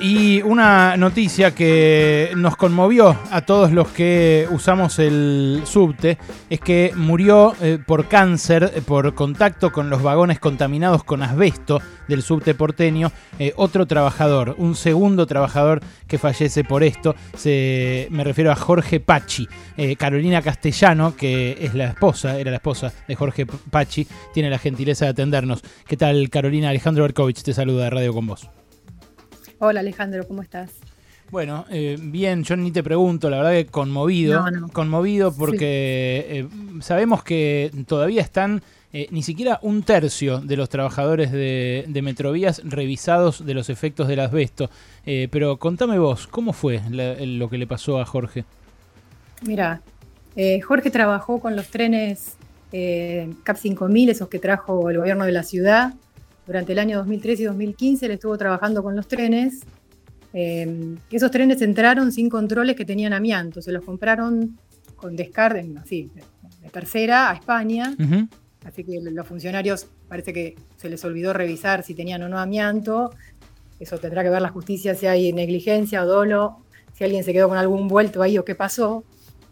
Y una noticia que nos conmovió a todos los que usamos el subte es que murió eh, por cáncer, eh, por contacto con los vagones contaminados con asbesto del subte porteño, eh, otro trabajador, un segundo trabajador que fallece por esto. Se, me refiero a Jorge Pachi. Carolina Castellano, que es la esposa, era la esposa de Jorge Pachi, tiene la gentileza de atendernos. ¿Qué tal, Carolina? Alejandro Berkovich te saluda de Radio con vos. Hola Alejandro, ¿cómo estás? Bueno, eh, bien, yo ni te pregunto, la verdad que conmovido, conmovido porque eh, sabemos que todavía están eh, ni siquiera un tercio de los trabajadores de, Metrovías revisados de los efectos del asbesto. pero contame vos, ¿cómo fue lo que le pasó a Jorge? Mira, Jorge trabajó con los trenes CAP 5000, esos que trajo el gobierno de la ciudad, durante el año 2013 y 2015 él estuvo trabajando con los trenes. Eh, esos trenes entraron sin controles que tenían amianto, se los compraron con descarga, así, de, tercera a España. Así que los funcionarios parece que se les olvidó revisar si tenían o no amianto. Eso tendrá que ver la justicia si hay negligencia o dolo, si alguien se quedó con algún vuelto ahí o qué pasó.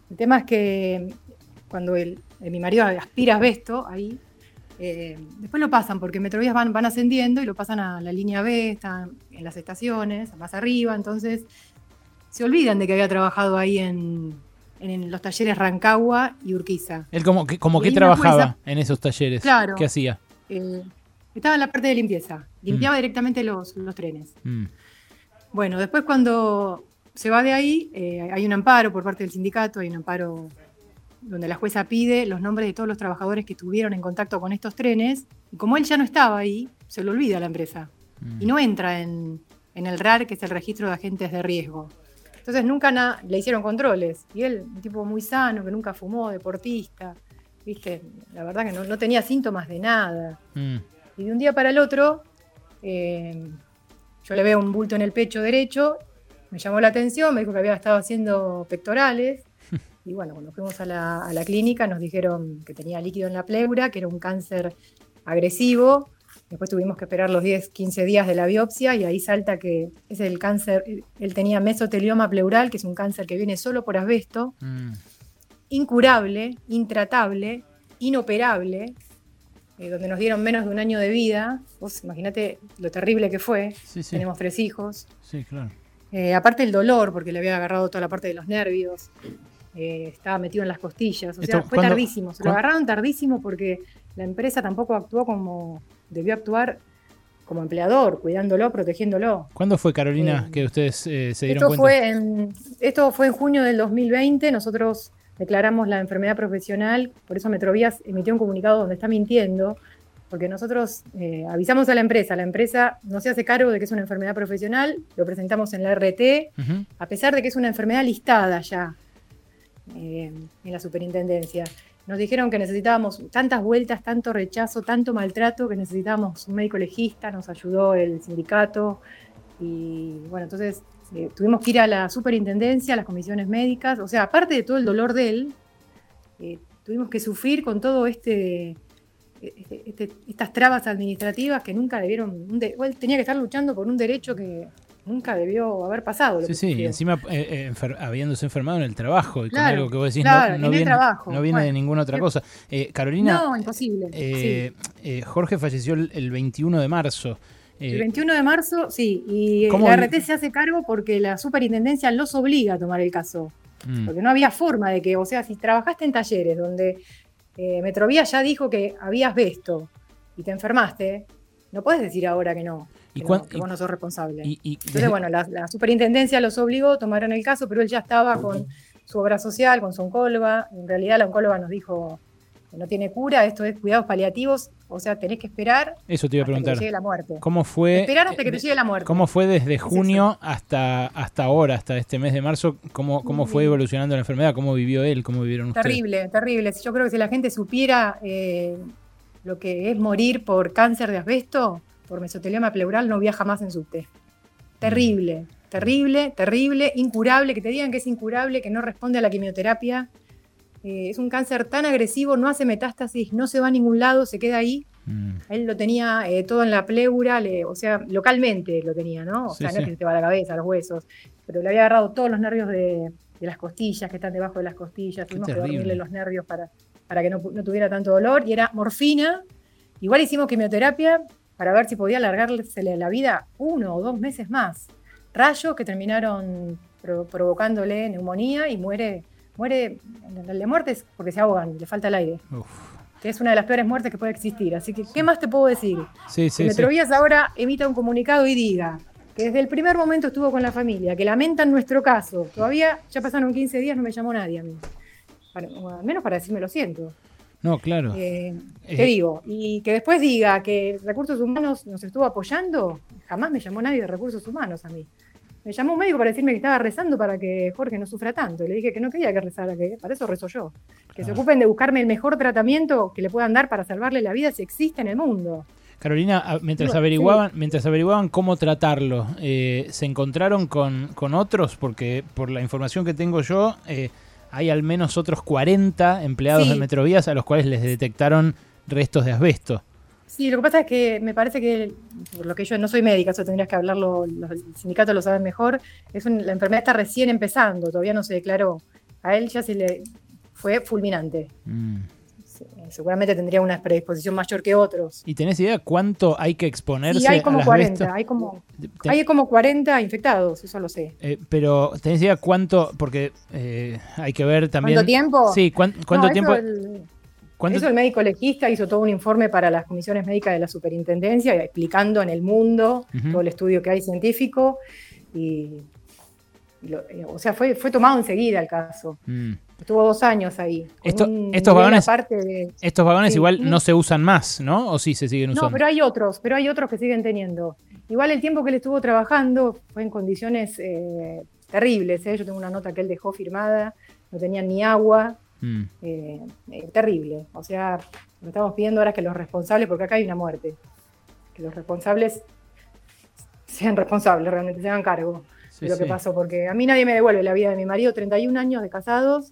El tema es que cuando el, mi marido aspira asbesto ahí, eh, después lo pasan, porque Metrovías van, van ascendiendo y lo pasan a la línea B, están en las estaciones, más arriba, entonces se olvidan de que había trabajado ahí en, los talleres Rancagua y Urquiza. ¿Él como que, como que trabajaba en esos talleres? Claro. ¿Qué hacía? Eh, estaba en la parte de limpieza, limpiaba mm. directamente los, trenes. Mm. Bueno, después cuando se va de ahí, eh, hay un amparo por parte del sindicato, hay un amparo donde la jueza pide los nombres de todos los trabajadores que estuvieron en contacto con estos trenes, y como él ya no estaba ahí, se lo olvida a la empresa. Y no entra en, el RAR, que es el registro de agentes de riesgo. Entonces nunca le hicieron controles. Y él, un tipo muy sano, que nunca fumó, deportista, viste, la verdad que no, tenía síntomas de nada. Mm. Y de un día para el otro, eh, yo le veo un bulto en el pecho derecho, me llamó la atención, me dijo que había estado haciendo pectorales. Y bueno, cuando fuimos a la, clínica nos dijeron que tenía líquido en la pleura, que era un cáncer agresivo. Después tuvimos que esperar los 10, 15 días de la biopsia y ahí salta que es el cáncer, él tenía mesotelioma pleural, que es un cáncer que viene solo por asbesto, mm. incurable, intratable, inoperable, eh, donde nos dieron menos de un año de vida. Vos imagínate lo terrible que fue. Tenemos tres hijos. Sí, claro. Eh, aparte el dolor, porque le había agarrado toda la parte de los nervios. Eh, estaba metido en las costillas. O sea, fue tardísimo. Se lo agarraron tardísimo porque la empresa tampoco actuó como debió actuar como empleador, cuidándolo, protegiéndolo. ¿Cuándo fue, Carolina, eh, que ustedes eh, se dieron esto Fue en, esto fue en junio del 2020. Nosotros declaramos la enfermedad profesional, por eso Metrovías emitió un comunicado donde está mintiendo, porque nosotros avisamos a la empresa, la empresa no se hace cargo de que es una enfermedad profesional, lo presentamos en la RT, a pesar de que es una enfermedad listada ya, eh, en la superintendencia. Nos dijeron que necesitábamos tantas vueltas, tanto rechazo, tanto maltrato, que necesitábamos un médico legista, nos ayudó el sindicato y bueno, entonces eh, tuvimos que ir a la superintendencia, a las comisiones médicas, o sea, aparte de todo el dolor de él, eh, tuvimos que sufrir con todo este, este, este, estas trabas administrativas que nunca debieron, él tenía que estar luchando por un derecho que nunca debió haber pasado. sí, sí, y encima eh, eh, habiéndose enfermado en el trabajo, y con algo que vos decís, no, viene, no viene de ninguna otra cosa. Eh, Carolina. No, imposible. Jorge falleció el, 21 de marzo. el 21 de marzo, sí, y la RT se hace cargo porque la superintendencia los obliga a tomar el caso. Mm. Porque no había forma de que, o sea, si trabajaste en talleres donde Metrovía ya dijo que habías visto y te enfermaste, no puedes decir ahora que no. ¿Y que, vos no sos responsable. Entonces, bueno, la, superintendencia los obligó, tomaron el caso, pero él ya estaba con su obra social, con su oncóloga. En realidad, la oncóloga nos dijo que no tiene cura, esto es cuidados paliativos, o sea, tenés que esperar. Eso te iba a preguntar. Hasta que llegue la muerte. ¿Cómo fue? Esperar hasta que te llegue la muerte. ¿Cómo fue desde junio hasta, hasta ahora, hasta este mes de marzo? ¿Cómo, cómo fue evolucionando la enfermedad? ¿Cómo vivió él? ¿Cómo vivieron ustedes? Terrible, terrible. Yo creo que si la gente supiera eh, lo que es morir por cáncer de asbesto, por mesotelioma pleural no viaja más en subte. Terrible, terrible, terrible, incurable, que te digan que es incurable, que no responde a la quimioterapia. Eh, es un cáncer tan agresivo, no hace metástasis, no se va a ningún lado, se queda ahí. Mm. Él lo tenía eh, todo en la pleura, o sea, localmente lo tenía, ¿no? O sea, no es que se te va la cabeza, los huesos, pero le había agarrado todos los nervios de, las costillas, que están debajo de las costillas. Tuvimos que dormirle los nervios para, para que no, tuviera tanto dolor. Y era morfina. Igual hicimos quimioterapia para ver si podía alargársele la vida uno o dos meses más. Rayos que terminaron provocándole neumonía y muere, muere, la muerte es porque se ahogan, le falta el aire. Que es una de las peores muertes que puede existir. Así que, ¿qué más te puedo decir? Sí, sí, Metrovías ahora emita un comunicado y diga que desde el primer momento estuvo con la familia, que lamentan nuestro caso. Todavía ya pasaron 15 días, no me llamó nadie a mí. al menos para decirme lo siento. No, claro. Eh, te digo, y que después diga que Recursos Humanos nos estuvo apoyando, jamás me llamó nadie de Recursos Humanos a mí. Me llamó un médico para decirme que estaba rezando para que Jorge no sufra tanto. Y le dije que no quería que rezara, que para eso rezo yo. Que se ocupen de buscarme el mejor tratamiento que le puedan dar para salvarle la vida si existe en el mundo. Carolina, mientras averiguaban, mientras averiguaban cómo tratarlo, eh, ¿se encontraron con, otros? Porque por la información que tengo yo, eh, hay al menos otros 40 empleados de Metrovías a los cuales les detectaron restos de asbesto. Sí, lo que pasa es que me parece que, por lo que yo no soy médica, eso tendrías que hablarlo, los sindicatos lo saben mejor, es la enfermedad está recién empezando, todavía no se declaró. A él ya se le fue fulminante. Mm. Seguramente tendría una predisposición mayor que otros. ¿Y tenés idea cuánto hay que exponerse? Sí, hay como 40, hay como, hay como 40 infectados, eso lo sé. Eh, pero ¿tenés idea cuánto? Porque eh, hay que ver también... ¿Cuánto tiempo? Sí, ¿cuánto, tiempo? Hizo el médico legista, hizo todo un informe para las comisiones médicas de la superintendencia, explicando en el mundo todo el estudio que hay científico. Y, eh, o sea, fue, fue tomado enseguida el caso. Mm. Estuvo dos años ahí. estos vagones, estos vagones igual no se usan más, ¿no? ¿O sí se siguen usando? No, pero hay otros, pero hay otros que siguen teniendo. Igual el tiempo que él estuvo trabajando fue en condiciones eh, terribles. ¿eh? Yo tengo una nota que él dejó firmada, no tenían ni agua, Mm. Eh, eh, terrible. O sea, lo estamos pidiendo ahora que los responsables, porque acá hay una muerte, que los responsables sean responsables, realmente se hagan cargo de lo que pasó, porque a mí nadie me devuelve la vida de mi marido, 31 años de casados,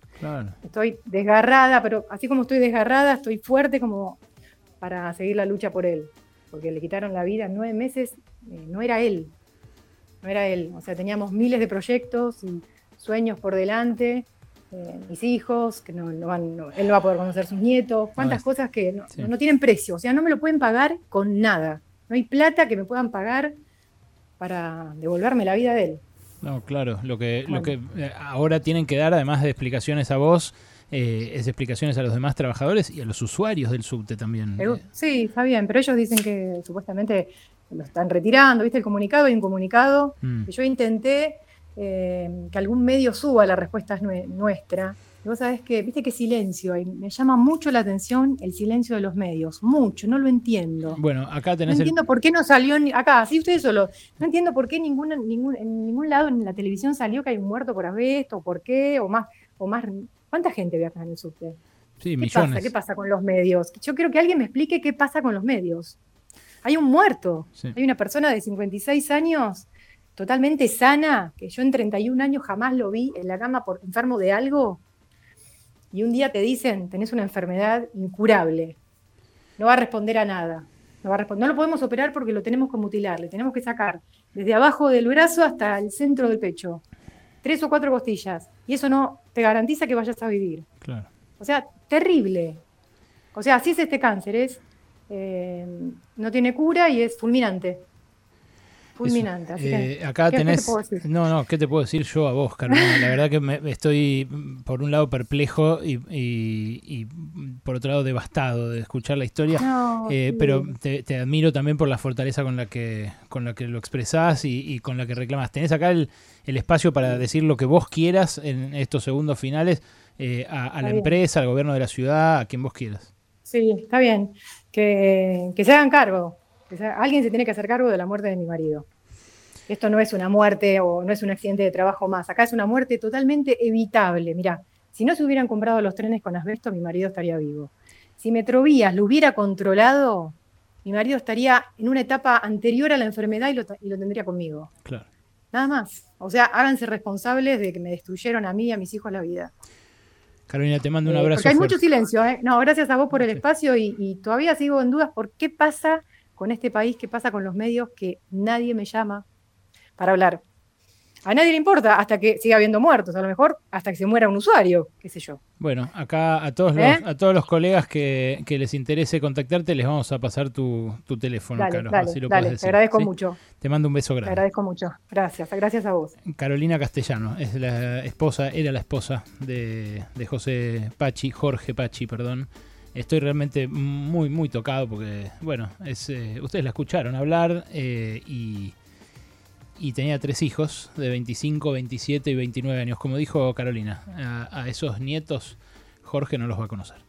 estoy desgarrada, pero así como estoy desgarrada, estoy fuerte como para seguir la lucha por él, porque le quitaron la vida en nueve meses, eh, no era él, no era él, o sea, teníamos miles de proyectos y sueños por delante, eh, mis hijos, que no, van, él no va a poder conocer sus nietos, cuántas cosas que no, tienen precio, o sea, no me lo pueden pagar con nada. No hay plata que me puedan pagar para devolverme la vida de él. No, claro, lo que, lo que eh, ahora tienen que dar, además de explicaciones a vos, eh, es explicaciones a los demás trabajadores y a los usuarios del subte también. Sí, está bien, pero ellos dicen que supuestamente lo están retirando, ¿viste? El comunicado, hay un comunicado mm. que yo intenté eh, que algún medio suba la respuesta nuestra. Y vos sabés que, viste qué silencio hay. Me llama mucho la atención el silencio de los medios. Mucho, no lo entiendo. Bueno, acá tenés. No entiendo por qué no salió. Acá, sí, ustedes solo. No entiendo por qué ningún, ningún, en ningún lado en la televisión salió que hay un muerto por asbesto, por qué, o más. o más ¿Cuánta gente viaja en el subte? Sí, ¿Qué millones. pasa? ¿Qué pasa con los medios? Yo quiero que alguien me explique qué pasa con los medios. Hay un muerto. Hay una persona de 56 años totalmente sana, que yo en 31 años jamás lo vi en la cama por enfermo de algo, y un día te dicen, tenés una enfermedad incurable, no va a responder a nada, no, va a responder, no lo podemos operar porque lo tenemos que mutilar, le tenemos que sacar desde abajo del brazo hasta el centro del pecho, tres o cuatro costillas, y eso no te garantiza que vayas a vivir. Claro. O sea, terrible. O sea, así es este cáncer, es, eh, no tiene cura y es fulminante fulminante. Eh, acá tenés. no, no, ¿qué te puedo decir yo a vos, Carolina? La verdad que me, estoy, por un lado, perplejo y, por otro lado, devastado de escuchar la historia. Eh, pero te, admiro también por la fortaleza con la que, con la que lo expresás y, con la que reclamas. Tenés acá el, espacio para decir lo que vos quieras en estos segundos finales eh, a, la empresa, al gobierno de la ciudad, a quien vos quieras. Sí, está bien. Que, que se hagan cargo alguien se tiene que hacer cargo de la muerte de mi marido. Esto no es una muerte o no es un accidente de trabajo más. Acá es una muerte totalmente evitable. Mira, si no se hubieran comprado los trenes con asbesto, mi marido estaría vivo. Si Metrovías lo hubiera controlado, mi marido estaría en una etapa anterior a la enfermedad y lo, y lo tendría conmigo. Claro. Nada más. O sea, háganse responsables de que me destruyeron a mí y a mis hijos la vida. Carolina, te mando un abrazo. porque hay mucho silencio, ¿eh? No, gracias a vos por el espacio y, todavía sigo en dudas por qué pasa con este país, qué pasa con los medios, que nadie me llama para hablar a nadie le importa hasta que siga habiendo muertos, a lo mejor hasta que se muera un usuario, qué sé yo. Bueno, acá a todos los, ¿Eh? a todos los colegas que, les interese contactarte, les vamos a pasar tu, teléfono, dale, Dale, te agradezco mucho. Te mando un beso grande. Te agradezco mucho. Gracias, gracias a vos. Carolina Castellano, es la esposa, era la esposa de, José Pachi, Jorge Pachi, perdón. Estoy realmente muy, muy tocado porque, bueno, es, eh, ustedes la escucharon hablar eh, y tenía tres hijos de 25, 27 y 29 años. Como dijo Carolina, a esos nietos Jorge no los va a conocer.